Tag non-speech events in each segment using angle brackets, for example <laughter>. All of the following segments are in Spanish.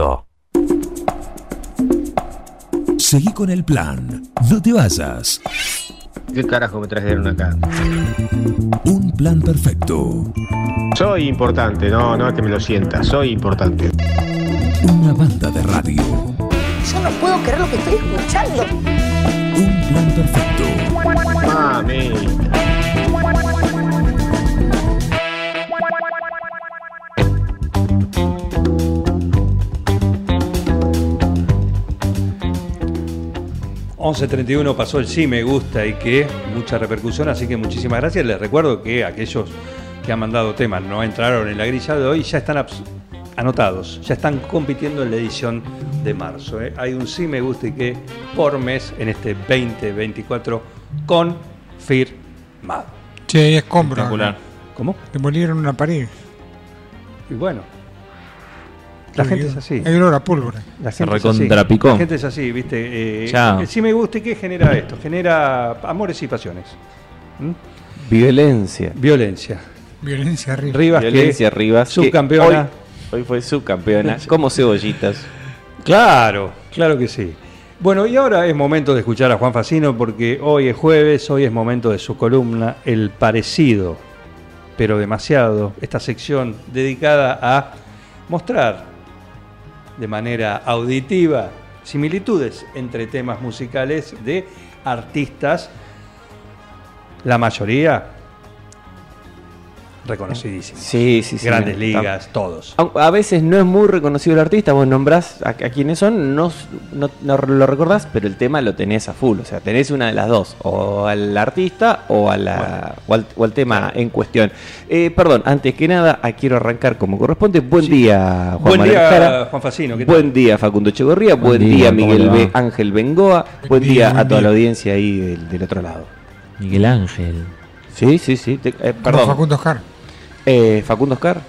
mundo. Seguí con el plan. No te vayas. ¿Qué carajo me trajeron acá? Un plan perfecto. Soy importante, no, no es que me lo sienta, soy importante. Una banda de radio. Yo no puedo creer lo que estoy escuchando. Un plan perfecto. Mami. 11.31 pasó el sí me gusta y que mucha repercusión, así que muchísimas gracias. Les recuerdo que aquellos que han mandado temas no entraron en la grilla de hoy ya están anotados, ya están compitiendo en la edición de marzo. ¿eh? Hay un sí me gusta y que por mes en este 2024 confirmado. Che. Espectacular. ¿Cómo? Demolieron una pared. Y bueno, la gente es así. Hay olor a pólvora. La gente es así. La gente es así, ¿viste? Eh, Ya. sí me gusta y qué genera esto. Genera amores y pasiones. ¿Mm? Violencia. Violencia. Violencia arriba. Rivas Violencia que Rivas. que subcampeona. Hoy, hoy fue subcampeona. <laughs> Como cebollitas. Claro, claro que sí. Bueno, y ahora es momento de escuchar a Juan Facino porque hoy es jueves, hoy es momento de su columna El parecido, pero demasiado, esta sección dedicada a mostrar de manera auditiva similitudes entre temas musicales de artistas, la mayoría reconocidísimos. Sí, sí, sí. Grandes ligas, todos. A, a veces no es muy reconocido el artista, vos nombrás a, a quiénes son, no, no, no lo recordás, pero el tema lo tenés a full. O sea, tenés una de las dos, o al artista o, a la, o, al, o al tema en cuestión. Eh, perdón, antes que nada, ah, quiero arrancar como corresponde. Buen Sí. día, Juan Buen Manuel día, Jara. Juan Facino. ¿qué tal? Buen día, Facundo Chegorría. Buen, Buen día, día, ¿cómo Miguel? B. Ángel Bengoa. Buen, día, día, a toda la audiencia ahí del, del otro lado. Miguel Ángel. Sí, sí, sí. te- eh, perdón. Facundo Oscar. Eh, Facundo Oscar.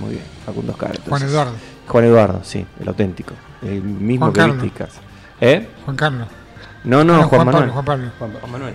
Muy bien, Facundo Oscar. Juan. Eduardo. Juan Eduardo, sí, el auténtico. El mismo Juan que Carlos. viste en casa. ¿Eh? Juan Carlos. No, no, Ah, Juan, Manuel. Pablo. Juan Pablo. Juan Manuel.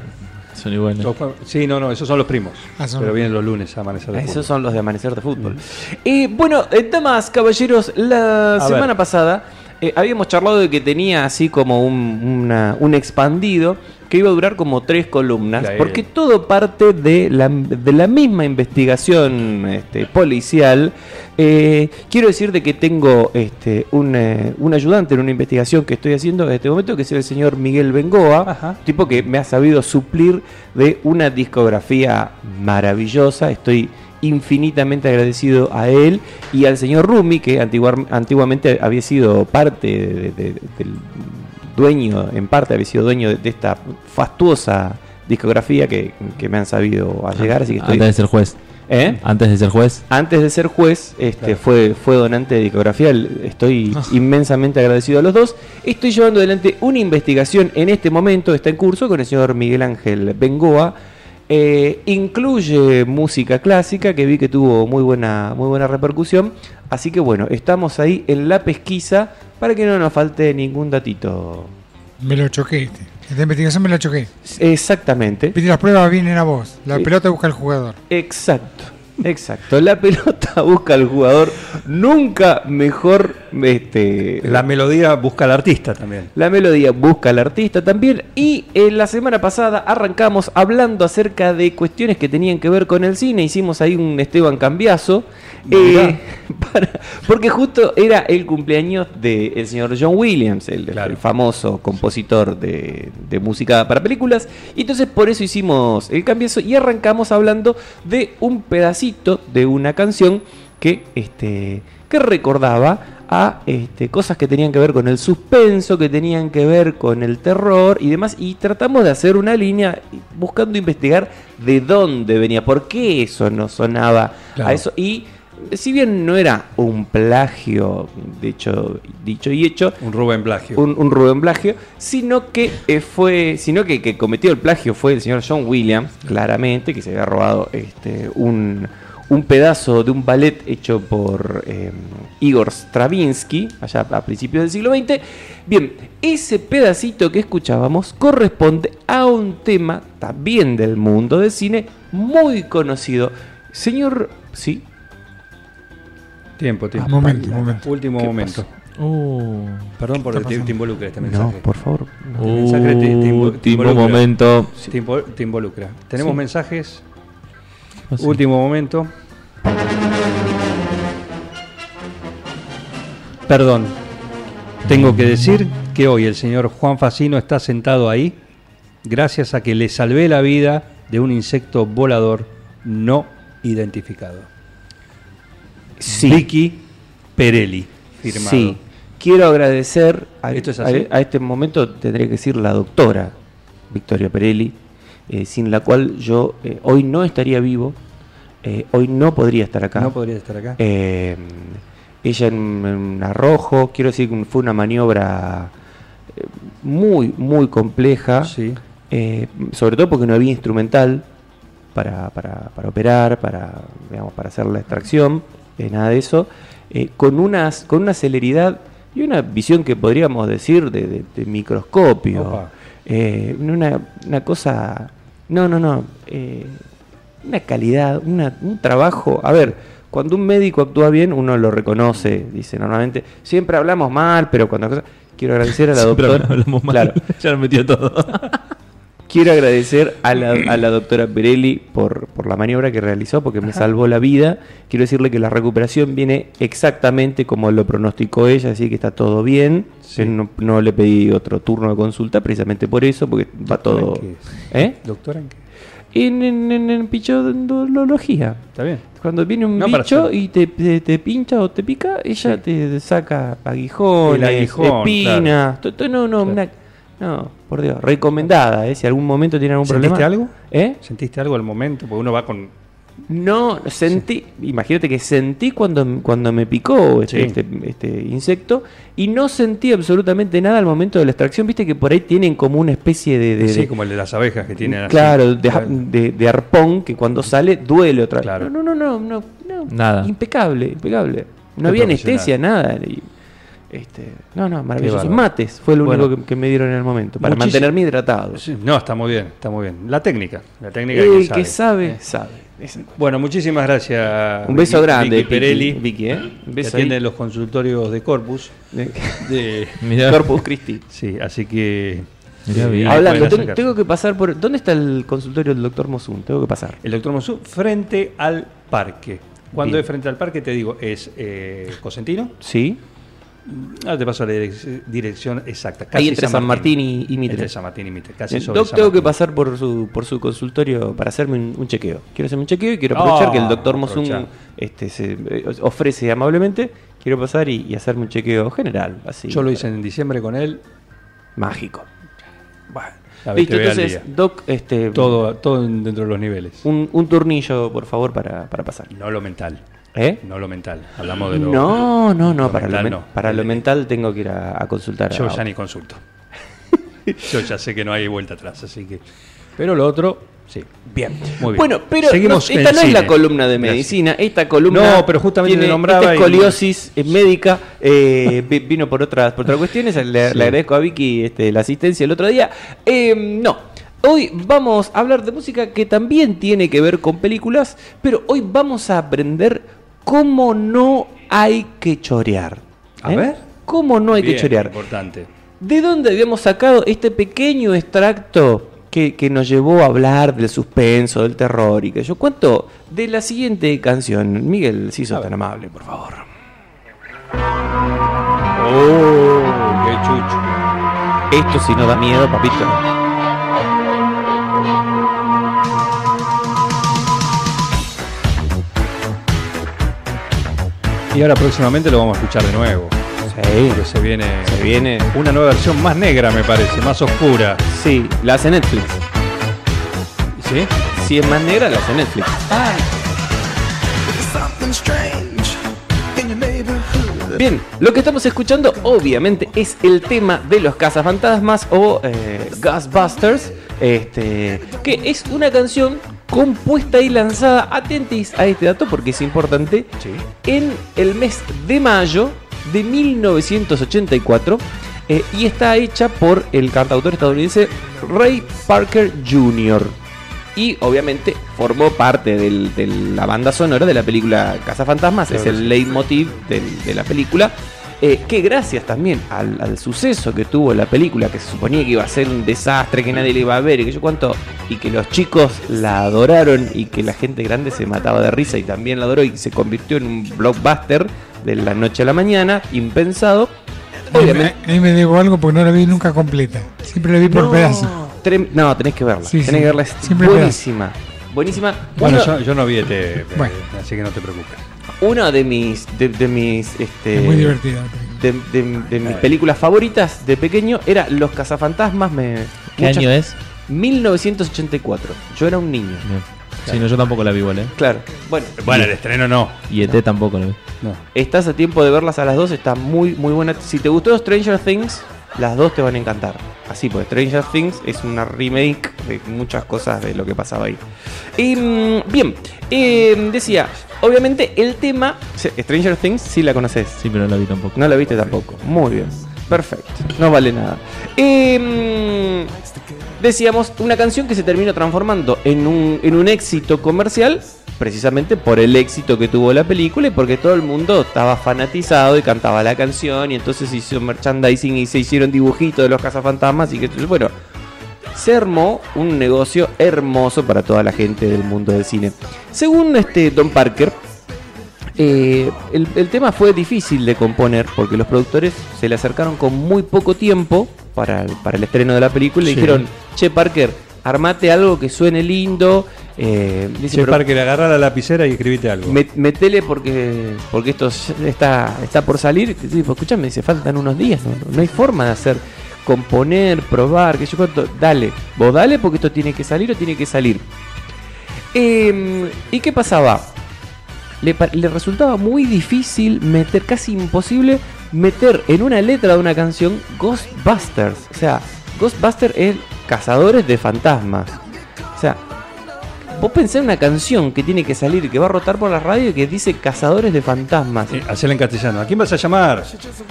Son iguales. Sí, no, no, esos son los primos. Ah, son- Pero vienen los lunes a amanecer de Esos fútbol. son los de Amanecer de Fútbol. Eh, bueno, eh, damas, caballeros, la A semana ver. pasada eh, habíamos charlado de que tenía así como un, una- un expandido que iba a durar como tres columnas, Claro. porque todo parte de la, de la misma investigación este, policial. Eh, quiero decir de que tengo este, un, eh, un ayudante en una investigación que estoy haciendo en este momento, que es el señor Miguel Bengoa, Ajá. tipo que me ha sabido suplir de una discografía maravillosa. Estoy infinitamente agradecido a él y al señor Rumi, que antiguar- antiguamente había sido parte de- de- del dueño, en parte había sido dueño de, de esta fastuosa discografía que, que me han sabido allegar, así que estoy... Antes de ser juez. ¿Eh? Antes de ser juez. Antes de ser juez, este, Claro. fue, fue donante de discografía. Estoy inmensamente agradecido a los dos. Estoy llevando adelante una investigación en este momento, está en curso con el señor Miguel Ángel Bengoa. Eh, incluye música clásica que vi que tuvo muy buena, muy buena repercusión. Así que bueno, estamos ahí en la pesquisa para que no nos falte ningún datito. Me lo choqué. Este. Esta investigación me la choqué. Exactamente. Las pruebas vienen a vos. La pelota busca al jugador. Exacto, exacto. La pelota <laughs> busca al jugador, nunca mejor este, La melodía busca al artista también. la melodía busca al artista también. Y en la semana pasada arrancamos hablando acerca de cuestiones que tenían que ver con el cine. Hicimos ahí un Esteban Cambiazo. Eh, <laughs> para- porque justo era el cumpleaños del señor John Williams, el, Claro. el famoso compositor de, de música para películas. Y entonces por eso hicimos el cambiazo y arrancamos hablando de un pedacito de una canción que, este, que recordaba a este, cosas que tenían que ver con el suspenso, que tenían que ver con el terror y demás. Y tratamos de hacer una línea buscando investigar de dónde venía, por qué eso nos sonaba Claro. a eso. Y si bien no era un plagio, de hecho, dicho y hecho, Un Rubén Plagio. un, un Rubén plagio, sino que eh, fue, sino que, que cometió el plagio fue el señor John Williams, claramente, que se había robado este, un, un pedazo de un ballet hecho por eh, Igor Stravinsky, allá a principios del siglo XX. Bien, ese pedacito que escuchábamos corresponde a un tema también del mundo del cine muy conocido. Señor, sí, Tiempo, tiempo. Momento, momento. Último ¿Qué momento. Uh, Perdón por ¿Qué que está te, te involucre este No, mensaje. por favor. no. El mensaje te- te invo- te último involucra. momento. Te, invo- te involucra. Tenemos Sí. mensajes. Ah, sí. Último momento. Perdón. Tengo que decir que hoy el señor Juan Facino está sentado ahí gracias a que le salvé la vida de un insecto volador no identificado. Sí. Vicky Perelli. Firmado. Sí. Quiero agradecer a, ¿Esto es así? a- a este momento, tendría que decir la doctora Victoria Perelli, eh, sin la cual yo eh, hoy no estaría vivo, eh, hoy no podría estar acá. No podría estar acá. Ella en, en arrojo, quiero decir que fue una maniobra muy, muy compleja, sí. sobre todo porque no había instrumental para, para- para operar, para, digamos, para hacer la extracción, eh, nada de eso, eh, con, unas, con una celeridad y una visión que podríamos decir de, de- de microscopio. Eh, una, una cosa, no, no, no, eh, una calidad, una- un trabajo, a ver, cuando un médico actúa bien, uno lo reconoce, dice normalmente, siempre hablamos mal, pero cuando... Quiero agradecer a la <laughs> Siempre doctora. hablamos mal. Claro, <laughs> ya nos metió todo. Quiero agradecer a la, a la doctora Pirelli por, por la maniobra que realizó, porque me salvó la vida. Quiero decirle que la recuperación viene exactamente como lo pronosticó ella, así que está todo bien. Sí. No, no le pedí otro turno de consulta precisamente por eso, porque va ¿Doctora todo... en qué? ¿Eh? ¿Doctora en qué? En, en, en, en pichodología. ¿Está bien? Cuando viene un No, bicho y te, te, te pincha o te pica, ella Sí. te saca aguijones, aguijón, espinas. to- No, no, Claro. una- no, por Dios, recomendada, ¿eh? Si algún momento tiene algún ¿Sentiste problema. algo? ¿Eh? ¿Sentiste algo al momento? Porque uno va con. No, sentí, imagínate que sentí cuando, cuando me picó este, Sí. este, este insecto y no sentí absolutamente nada al momento de la extracción. Viste que por ahí tienen como una especie de. de- sí, de- como el de las abejas que tienen así. claro, de, de- de arpón que cuando sale duele otra vez. Claro. No, no, no, no, no, Nada. Impecable, impecable. No Qué había anestesia, nada. y, este, no, no, maravilloso. Mates fue lo Bueno. único que, que me dieron en el momento, para mantenerme hidratado. Sí, No, está muy bien, está muy bien. La técnica, la técnica El que que sabe. sabe, sabe. Exacto. Bueno, muchísimas gracias. Un beso Vicky- grande, Vicky Perelli, Vicky, ¿eh? Un beso los consultorios de Corpus. De, <laughs> Mirá, Corpus Christi. sí, así que. Mirá eh, Hablando, tengo, que pasar por. ¿Dónde está el consultorio del doctor Mosun? Tengo que pasar. El doctor Mosú, frente al parque. Cuando Bien. es frente al parque, te digo, es eh, Cosentino. ¿Sí? Ahora te paso la direc- dirección exacta. Ahí entre San Martín y, y Mitre. Entre San Martín y Mitre, casi Eh, sobre Doc, San tengo que pasar por su, por su consultorio para hacerme un, un chequeo. Quiero hacerme un chequeo y quiero aprovechar Ah, que el doctor Mosun este, se eh, ofrece amablemente. Quiero pasar y, y hacerme un chequeo general. Así, Yo lo hice en diciembre con él. Mágico. Bueno. Listo, entonces. Doc, este, Todo, todo dentro de los niveles. un, un turnillo, por favor, para, para pasar. No lo mental. ¿Eh? No lo mental. Hablamos de lo. No, no, no, lo para, lo, mental no. para lo mental tengo que ir a, a consultar. Yo a- ya ni consulto. <laughs> Yo ya sé que no hay vuelta atrás, así que. Pero lo otro, sí. Bien. Muy bien. Bueno, pero Seguimos no- esta no es la columna de Gracias. medicina, esta columna No, pero justamente tiene nombraba esta escoliosis eh, médica, eh, <laughs> vi- vino por otras, por otras cuestiones, le, Sí. le agradezco a Vicky este, la asistencia el otro día. Eh, no, hoy vamos a hablar de música que también tiene que ver con películas, pero hoy vamos a aprender cómo no hay que chorear. A ¿Eh? ver. ¿Cómo no hay Bien, que chorear? Importante. ¿De dónde habíamos sacado este pequeño extracto que, que nos llevó a hablar del suspenso, del terror y que yo cuento de la siguiente canción? Miguel, si sos tan amable, por favor. Oh, qué chucho. Esto si no da miedo, papito. Y ahora próximamente lo vamos a escuchar de nuevo. Sí, Porque se viene, se viene. una nueva versión más negra, me parece, más oscura. Sí, la hace Netflix. ¿Sí? Si es más negra, la hace Netflix. Bien, lo que estamos escuchando obviamente es el tema de los cazafantasmas o eh, Ghostbusters, este, que es una canción compuesta y lanzada, atentis a este dato porque es importante, Sí. en el mes de mayo de 1984 eh, y está hecha por el cantautor estadounidense Ray Parker Jr. Y obviamente formó parte del- de la banda sonora de la película Cazafantasmas, es el leitmotiv del- de la película. Eh, que gracias también al, al suceso que tuvo la película, que se suponía que iba a ser un desastre, que nadie le iba a ver y que yo cuánto, y que los chicos la adoraron y que la gente grande se mataba de risa y también la adoró y se convirtió en un blockbuster de la noche a la mañana, impensado. Obviamente. Ahí me debo algo porque no la vi nunca completa. Siempre la vi por No, pedazos. trem- no, tenés que verla. Sí, tenés sí. que verla. Es Siempre buenísima. Buenísima. Bueno, yo, yo no vi este, Bueno. así que no te preocupes. Una de mis de, de mis este Es muy divertida. de, de- de mis películas favoritas de pequeño era Los cazafantasmas me ¿Qué muchas- año es? 1984 yo era un niño Bien. Sí, no, yo tampoco la vi igual, ¿eh? claro bueno Bueno, el estreno no. Y ET tampoco la vi. no. estás a tiempo de verlas a las dos está muy muy buena si te gustó Stranger Things las dos te van a encantar así pues Stranger Things es una remake de muchas cosas de lo que pasaba ahí y, mm, bien eh, decía obviamente el tema Stranger Things sí la conoces Sí, pero no la vi tampoco. No la viste tampoco. Muy bien. Perfecto. No vale nada. Em, decíamos, una canción que se terminó transformando en un, en un éxito comercial, precisamente por el éxito que tuvo la película y porque todo el mundo estaba fanatizado y cantaba la canción y entonces se hizo merchandising y se hicieron dibujitos de los cazafantasmas y que bueno, se armó un negocio hermoso para toda la gente del mundo del cine. Según este Don Parker, eh, el, el tema fue difícil de componer porque los productores se le acercaron con muy poco tiempo para el, para el estreno de la película y Sí. dijeron, che Parker, armate algo que suene lindo. Eh, dice, Che, "Pero Parker, agarra la lapicera y escribite algo. met- metele porque porque esto está, está por salir. Pues, escuchame, dice, faltan unos días, no, hay forma de hacer, componer, probar, que yo cuánto. Dale, vos dale porque esto tiene que salir o tiene que salir. Em, ¿Y qué pasaba? Le, le resultaba muy difícil meter, casi imposible, meter en una letra de una canción Ghostbusters. O sea, Ghostbusters es cazadores de fantasmas. O sea, vos pensás en una canción que tiene que salir, que va a rotar por la radio y que dice cazadores de fantasmas. Eh, en castellano. ¿A quién vas a llamar?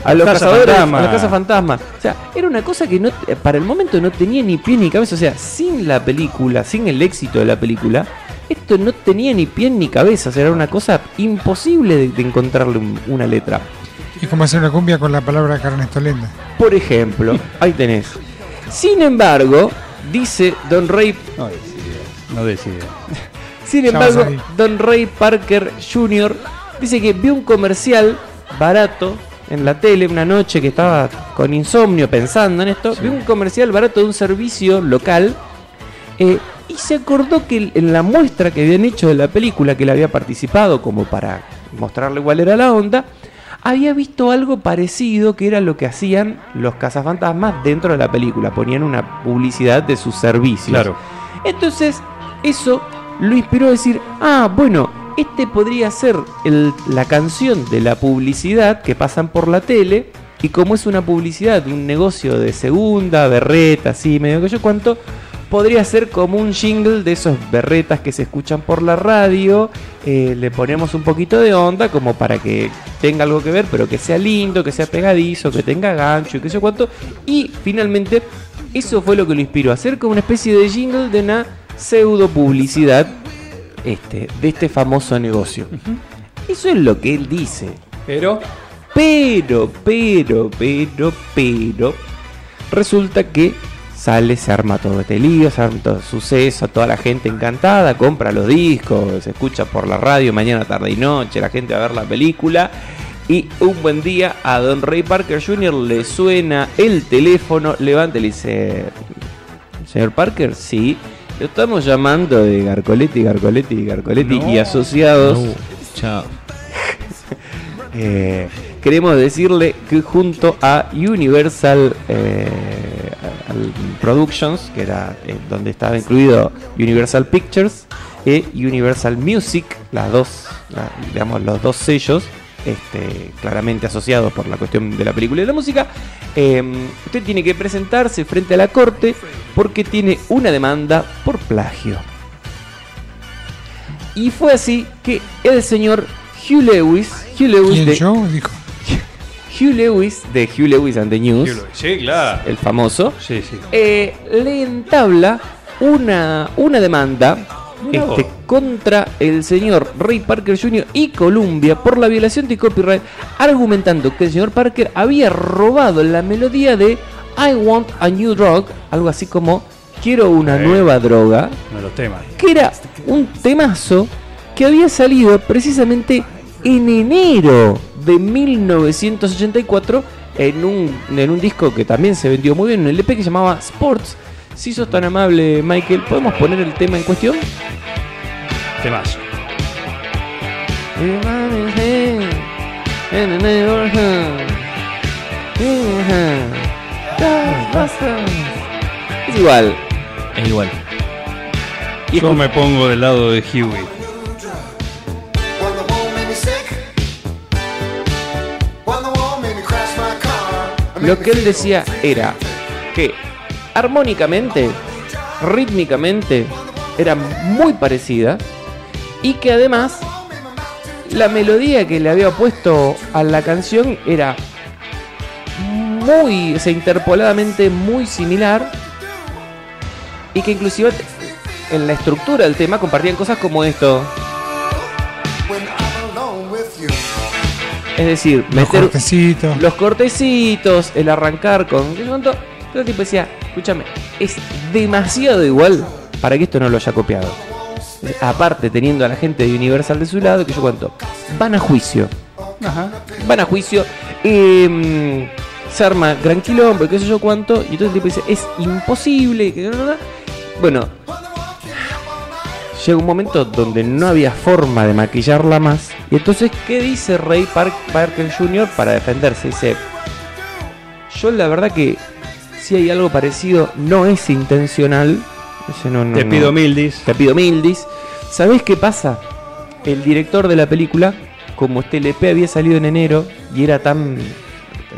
A los Casa cazadores, Fantasma. a la casa fantasma. O sea, era una cosa que no, para el momento no tenía ni pie ni cabeza. O sea, sin la película, sin el éxito de la película, esto no tenía ni pie ni cabeza. O sea, era una cosa imposible de, de encontrarle un- una letra. Es como hacer una cumbia con la palabra carnestolenda. Por ejemplo, ahí tenés. Sin embargo, dice Don Ray No decide. No decide. <laughs> Sin embargo. Don Ray Parker Jr. dice que vio un comercial barato en la tele una noche que estaba con insomnio pensando en esto. Vio un comercial barato de un servicio local eh, y se acordó que en la muestra que habían hecho de la película, que él había participado como para mostrarle cuál era la onda, había visto algo parecido que era lo que hacían los cazafantasmas dentro de la película. Ponían una publicidad de sus servicios. Claro. Entonces, eso lo inspiró a decir, ah, bueno, este podría ser el- la canción de la publicidad que pasan por la tele. Y como es una publicidad de un negocio de segunda, berreta, así, medio que yo cuánto, podría ser como un jingle de esos berretas que se escuchan por la radio. eh, le ponemos un poquito de onda como para que tenga algo que ver, pero que sea lindo, que sea pegadizo, que tenga gancho y que sé cuánto. Y finalmente, eso fue lo que lo inspiró a hacer como una especie de jingle de una pseudo publicidad este, de este famoso negocio. Eso es lo que él dice. Pero. Pero, pero, pero, pero, resulta que sale, se arma todo este lío, se arma todo el suceso, toda la gente encantada, compra los discos, se escucha por la radio mañana, tarde y noche, la gente va a ver la película. Y un buen día a Don Ray Parker Jr. le suena el teléfono, levanta y le dice, señor Parker, sí, lo estamos llamando de Garcoletti, Garcoletti, Garcoletti y asociados. No, chao. <laughs> Eh, queremos decirle que junto a Universal eh, Productions, que era eh, donde estaba incluido Universal Pictures y Universal Music, las dos, la- digamos, los dos sellos, este, claramente asociados por la cuestión de la película y de la música, eh, usted tiene que presentarse frente a la corte porque tiene una demanda por plagio. Y fue así que el señor Hugh Lewis, Hugh Lewis. Dijo. Hugh Lewis de Hugh Lewis and the News, Sí, claro. el famoso, Sí, sí. eh, le entabla una, una demanda este, contra el señor Ray Parker Jr. y Columbia por la violación de copyright, argumentando que el señor Parker había robado la melodía de I Want a New Drug, algo así como Quiero una nueva droga, los temas. que era un temazo que había salido precisamente en enero de 1984 en un, en un disco que también se vendió muy bien, un LP que se llamaba Sports. Si sos tan amable, Michael, ¿podemos poner el tema en cuestión? Temazo. Es igual. Es igual. Yo me pongo del lado de Huey. Lo que él decía era que armónicamente, rítmicamente, era muy parecida y que además la melodía que le había puesto a la canción era muy, o sea, interpoladamente muy similar y que inclusive en la estructura del tema compartían cosas como esto. Es decir, Los meter cortecitos. los cortecitos, el arrancar con. Todo el tipo decía, escúchame, es demasiado igual para que esto no lo haya copiado. Aparte, teniendo a la gente de Universal de su lado, que yo cuento, van a juicio. Van a juicio. eh, se arma gran quilombo, qué sé yo cuánto. Y todo el tipo dice, es imposible. Bueno, llega un momento donde no había forma de maquillarla más. Y entonces, ¿qué dice Ray Park- Parker Jr. para defenderse? Dice, yo la verdad que si hay algo parecido, no es intencional. Dice, no, no, Te no. pido mildis. Te pido mildis. ¿Sabés qué pasa? El director de la película, como este LP había salido en enero y era tan.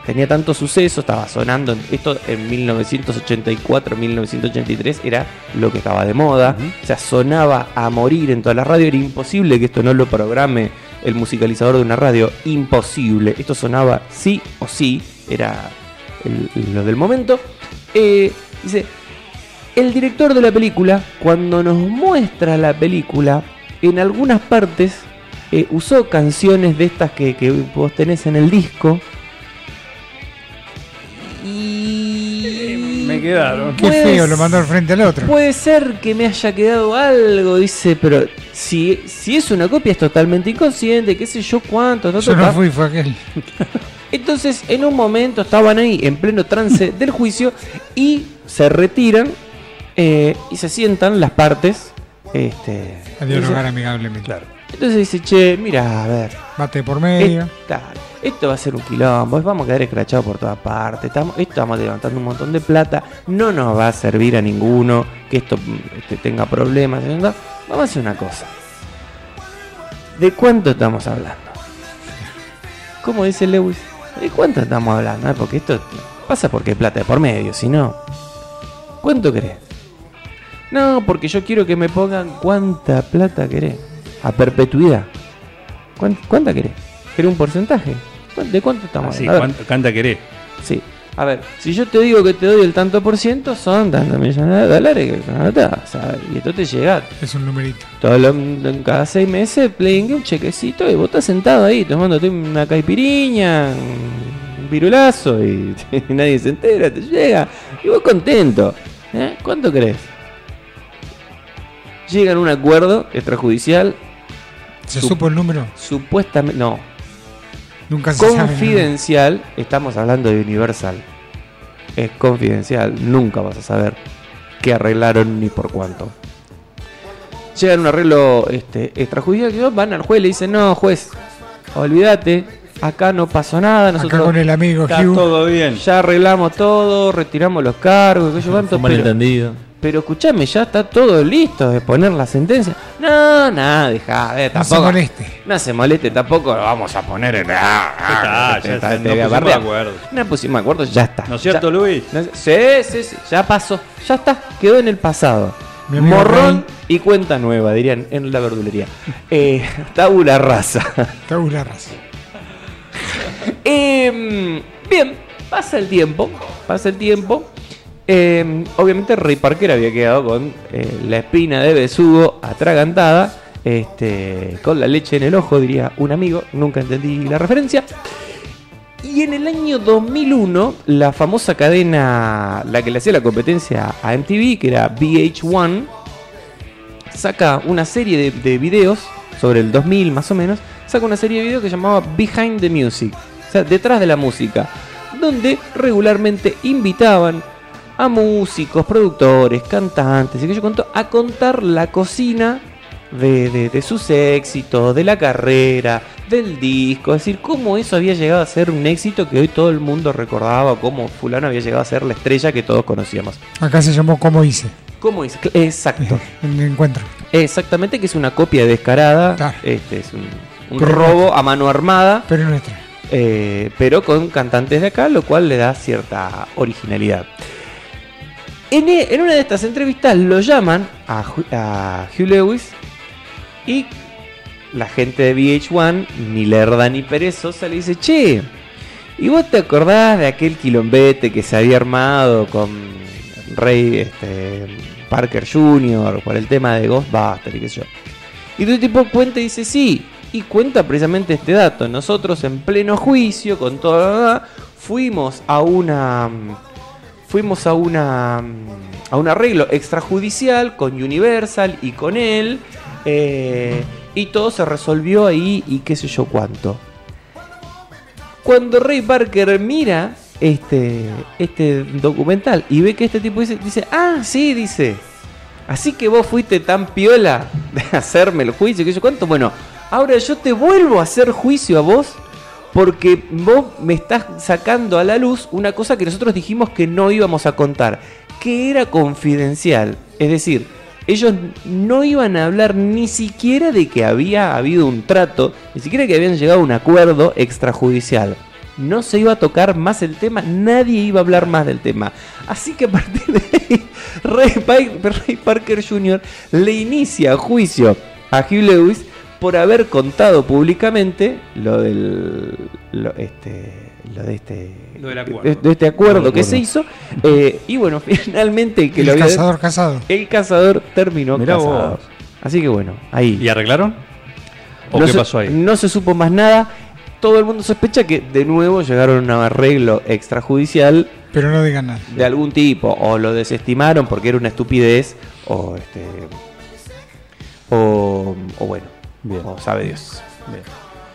tenía tanto suceso, estaba sonando. Esto en 1984, 1983 era lo que estaba de moda. O sea, sonaba a morir en todas las radios. Era imposible que esto no lo programe el musicalizador de una radio. Imposible. Esto sonaba sí o sí. Era lo del momento. Eh, dice, el director de la película, cuando nos muestra la película, en algunas partes eh, usó canciones de estas que, que vos tenés en el disco. Quedaron. Qué Puede feo, lo mandó al frente al otro. Puede ser que me haya quedado algo, dice, pero si, si es una copia es totalmente inconsciente, qué sé yo cuánto. ta, ta, Yo no ta. fui, fue aquel. Entonces, en un momento estaban ahí en pleno trance del juicio y se retiran eh, y se sientan las partes. Este, A dialogar amigablemente. Claro. Entonces dice, che, mira, a ver, Bate por medio. claro, esto va a ser un quilombo, vamos a quedar escrachados por todas partes, estamos, estamos levantando un montón de plata, no nos va a servir a ninguno que esto mm, este, tenga problemas. ¿no? Vamos a hacer una cosa. ¿De cuánto estamos hablando? ¿Cómo dice Lewis? ¿De cuánto estamos hablando? eh? Porque esto pasa porque hay plata de por medio, si no. ¿Cuánto querés? No, porque yo quiero que me pongan cuánta plata querés. A perpetuidad. ¿Cuán- ¿Cuánta querés? ¿Querés un porcentaje? ¿Cuán- ¿De cuánto estamos Así, hablando? A ver, ¿cuánto canta querés? sí. A ver, si yo te digo que te doy el tanto por ciento, son tantos millones de dólares que. Y esto te llega Es un numerito. todo lo- en cada seis meses, playing un chequecito y vos estás sentado ahí tomándote una caipiriña, un pirulazo <laughs> y, nadie se entera, te llega. Y vos contento. ¿eh? ¿Cuánto crees? Llegan a un acuerdo extrajudicial, ¿Se Sup- supo el número? supuestamente, no, Nunca se sabe. confidencial, estamos hablando de Universal. Es confidencial, nunca vas a saber qué arreglaron ni por cuánto. Llegan a un arreglo este, extrajudicial, que van al juez y le dicen, no, juez, olvídate, acá no pasó nada, Acá nosotros con el amigo Está Hugh. todo bien. ya arreglamos todo, retiramos los cargos, qué sé yo pero, malentendido. Pero escuchame, ya está todo listo de poner la sentencia. No, nada, deja, eh, No se tampoco. moleste. No se moleste, tampoco lo vamos a poner en. Ah, Ya está, ya está, a pusimos de acuerdo. No pusimos de acuerdo, ya está. ¿No es cierto, Ya- Luis? no- sí, sí, sí, ya pasó, ya está, quedó en el pasado. Morrón y cuenta nueva, dirían en la verdulería. <laughs> Eh, tabula rasa. <laughs> Tabula rasa. Em, bien, pasa el tiempo, pasa el tiempo Eh, obviamente Ray Parker había quedado con eh, la espina de besugo atragantada, este, con la leche en el ojo, diría un amigo, nunca entendí la referencia. Y en el año 2001, la famosa cadena, la que le hacía la competencia a MTV, que era VH1, saca una serie de, de videos, sobre el 2000 más o menos, saca una serie de videos que llamaba Behind the Music, o sea, detrás de la música, donde regularmente invitaban a músicos, productores, cantantes, y que yo contó, a contar la cocina de, de- de sus éxitos, de la carrera, del disco, es decir, cómo eso había llegado a ser un éxito que hoy todo el mundo recordaba, cómo fulano había llegado a ser la estrella que todos conocíamos. Acá se llamó Como hice. ¿Cómo es? Exacto. En el encuentro. Exactamente, que es una copia descarada. Claro. Este es un, robo a mano armada, Pero nuestra. eh, pero con cantantes de acá, lo cual le da cierta originalidad. En, una de estas entrevistas lo llaman a, Hugh Lewis y la gente de VH1, ni lerda ni perezosa, le dice, che, ¿y vos te acordás de aquel quilombete que se había armado con Ray este, Parker Jr. por el tema de Ghostbusters y qué sé yo? Y tu tipo cuenta y dice, sí, y cuenta precisamente este dato. Nosotros en pleno juicio, con toda la fuimos a una... Fuimos a una a un arreglo extrajudicial con Universal y con él. eh, y todo se resolvió ahí y qué sé yo cuánto. Cuando Ray Parker mira este, este documental y ve que este tipo dice, dice, ah, sí, dice, así que vos fuiste tan piola de <laughs> hacerme el juicio, que yo cuánto, bueno, ahora yo te vuelvo a hacer juicio a vos porque vos me estás sacando a la luz una cosa que nosotros dijimos que no íbamos a contar, que era confidencial, es decir, ellos no iban a hablar ni siquiera de que había habido un trato, ni siquiera que habían llegado a un acuerdo extrajudicial. No se iba a tocar más el tema, nadie iba a hablar más del tema. Así que a partir de ahí, <laughs> Ray, Pa- Ray Parker Jr. le inicia juicio a Hugh Lewis por haber contado públicamente lo del. Lo, este, lo de este. Lo del acuerdo. de- de este acuerdo que se hizo. eh, y bueno, <laughs> finalmente que el lo había. cazador casado. El cazador terminó Mirá casado. vos. Así que bueno, ahí. ¿Y arreglaron? ¿O no qué se, pasó ahí? No se supo más nada. Todo el mundo sospecha que de nuevo llegaron a un arreglo extrajudicial Pero no digan nada. de algún tipo. O lo desestimaron porque era una estupidez. O este. O, o bueno. Bien. O sabe Dios. Bien.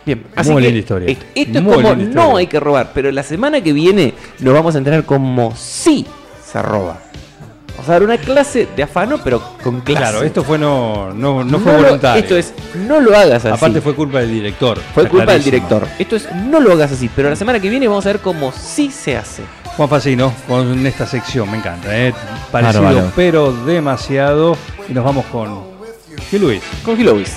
Bien, Muy que linda historia. Esto, esto es como linda historia. no hay que robar, pero la semana que viene nos vamos a enterar como sí se roba. Vamos a dar una clase de afano, pero con clase. Claro, esto fue no, no, no fue lo- voluntario. Esto es, no lo hagas así. Aparte fue culpa del director. Fue culpa del director. Esto es, no lo hagas así, pero la semana que viene vamos a ver cómo sí se hace. Juan Facino, con esta sección, me encanta, ¿eh? Parecido, pero demasiado. Y nos vamos con Hugh Luis. Con Lewis.